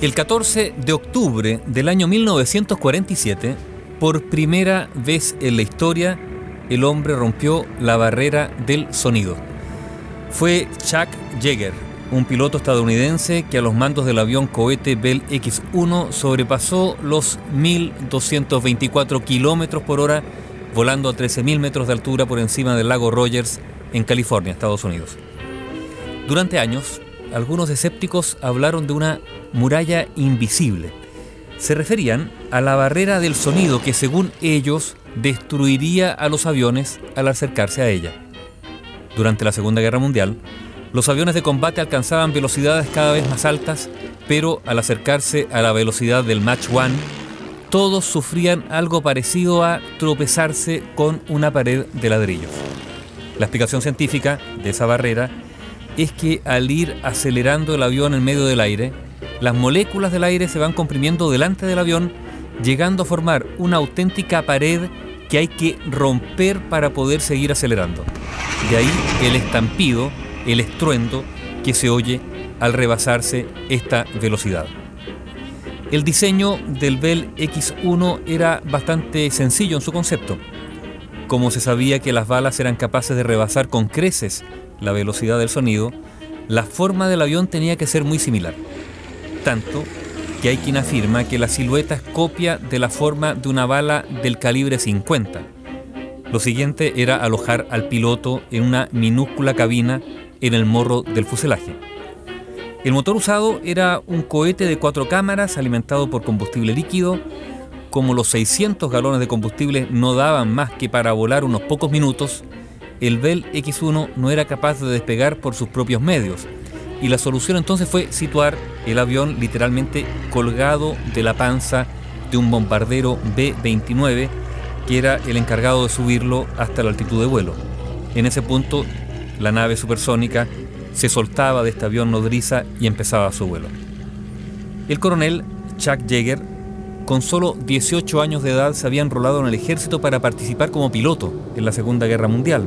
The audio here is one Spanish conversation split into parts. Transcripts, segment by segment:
El 14 de octubre del año 1947, por primera vez en la historia, el hombre rompió la barrera del sonido. Fue Chuck Yeager, un piloto estadounidense que a los mandos del avión cohete Bell X-1 sobrepasó los 1.224 kilómetros por hora, volando a 13.000 metros de altura por encima del lago Rogers en California, Estados Unidos. Durante años, algunos escépticos hablaron de una muralla invisible. Se referían a la barrera del sonido que, según ellos, destruiría a los aviones al acercarse a ella. Durante la Segunda Guerra Mundial, los aviones de combate alcanzaban velocidades cada vez más altas, pero al acercarse a la velocidad del Mach 1, todos sufrían algo parecido a tropezarse con una pared de ladrillos. La explicación científica de esa barrera es que al ir acelerando el avión en medio del aire, las moléculas del aire se van comprimiendo delante del avión, llegando a formar una auténtica pared que hay que romper para poder seguir acelerando. De ahí el estampido, el estruendo que se oye al rebasarse esta velocidad. El diseño del Bell X1 era bastante sencillo en su concepto. Como se sabía que las balas eran capaces de rebasar con creces la velocidad del sonido, la forma del avión tenía que ser muy similar. Tanto que hay quien afirma que la silueta es copia de la forma de una bala del calibre 50. Lo siguiente era alojar al piloto en una minúscula cabina en el morro del fuselaje. El motor usado era un cohete de cuatro cámaras alimentado por combustible líquido. Como los 600 galones de combustible no daban más que para volar unos pocos minutos, el Bell X-1 no era capaz de despegar por sus propios medios. Y la solución entonces fue situar el avión literalmente colgado de la panza de un bombardero B-29 que era el encargado de subirlo hasta la altitud de vuelo. En ese punto, la nave supersónica se soltaba de este avión nodriza y empezaba su vuelo. El coronel Chuck Yeager, con solo 18 años de edad, se había enrolado en el ejército para participar como piloto en la Segunda Guerra Mundial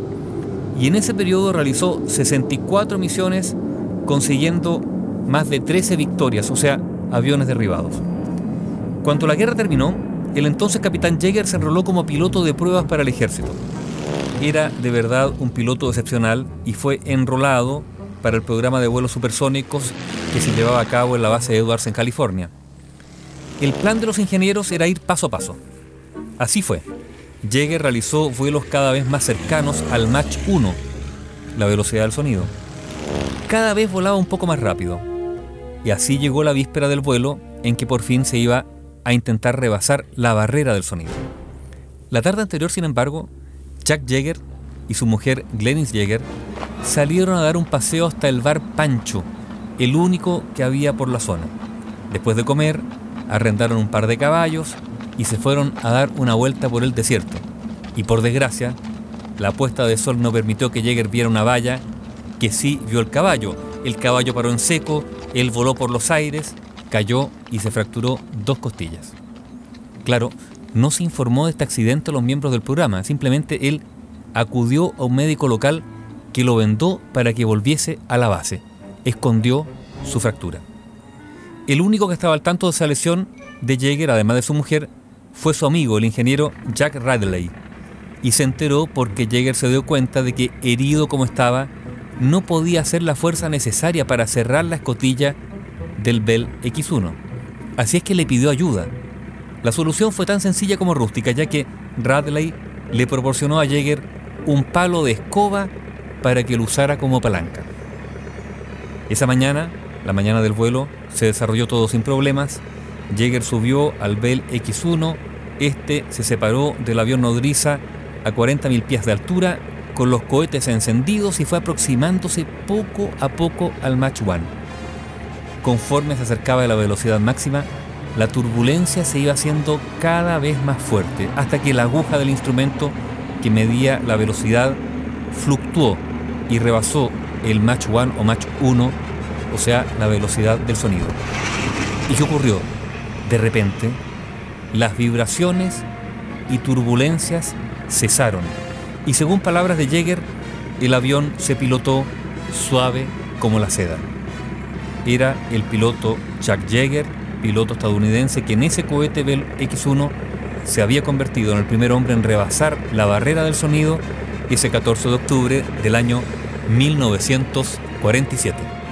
y en ese periodo realizó 64 misiones consiguiendo más de 13 victorias, o sea, aviones derribados. Cuando la guerra terminó, el entonces capitán Jäger se enroló como piloto de pruebas para el ejército. Era de verdad un piloto excepcional y fue enrolado para el programa de vuelos supersónicos que se llevaba a cabo en la base de Edwards en California. El plan de los ingenieros era ir paso a paso. Así fue. Jäger realizó vuelos cada vez más cercanos al Mach 1, la velocidad del sonido. Cada vez volaba un poco más rápido. Y así llegó la víspera del vuelo en que por fin se iba a intentar rebasar la barrera del sonido. La tarde anterior, sin embargo, Chuck Jäger y su mujer Glennis Jäger salieron a dar un paseo hasta el bar Pancho, el único que había por la zona. Después de comer, arrendaron un par de caballos y se fueron a dar una vuelta por el desierto. Y por desgracia, la puesta de sol no permitió que Jäger viera una valla que sí vio el caballo. El caballo paró en seco, él voló por los aires, cayó y se fracturó dos costillas. Claro, no se informó de este accidente a los miembros del programa, simplemente él acudió a un médico local que lo vendó para que volviese a la base. Escondió su fractura. El único que estaba al tanto de esa lesión de Jäger, además de su mujer, fue su amigo, el ingeniero Jack Radley, y se enteró porque Jäger se dio cuenta de que, herido como estaba, no podía hacer la fuerza necesaria para cerrar la escotilla del Bell X1. Así es que le pidió ayuda. La solución fue tan sencilla como rústica, ya que Radley le proporcionó a Jäger un palo de escoba para que lo usara como palanca. Esa mañana, la mañana del vuelo, se desarrolló todo sin problemas Jäger subió al Bell X1, este se separó del avión nodriza a 40.000 pies de altura con los cohetes encendidos y fue aproximándose poco a poco al Mach 1. Conforme se acercaba a la velocidad máxima, la turbulencia se iba haciendo cada vez más fuerte hasta que la aguja del instrumento que medía la velocidad fluctuó y rebasó el Mach 1 o Mach 1, o sea, la velocidad del sonido. ¿Y qué ocurrió? De repente, las vibraciones y turbulencias cesaron y según palabras de Jäger, el avión se pilotó suave como la seda. Era el piloto Chuck Jäger piloto estadounidense que en ese cohete Bell X-1 se había convertido en el primer hombre en rebasar la barrera del sonido ese 14 de octubre del año 1947.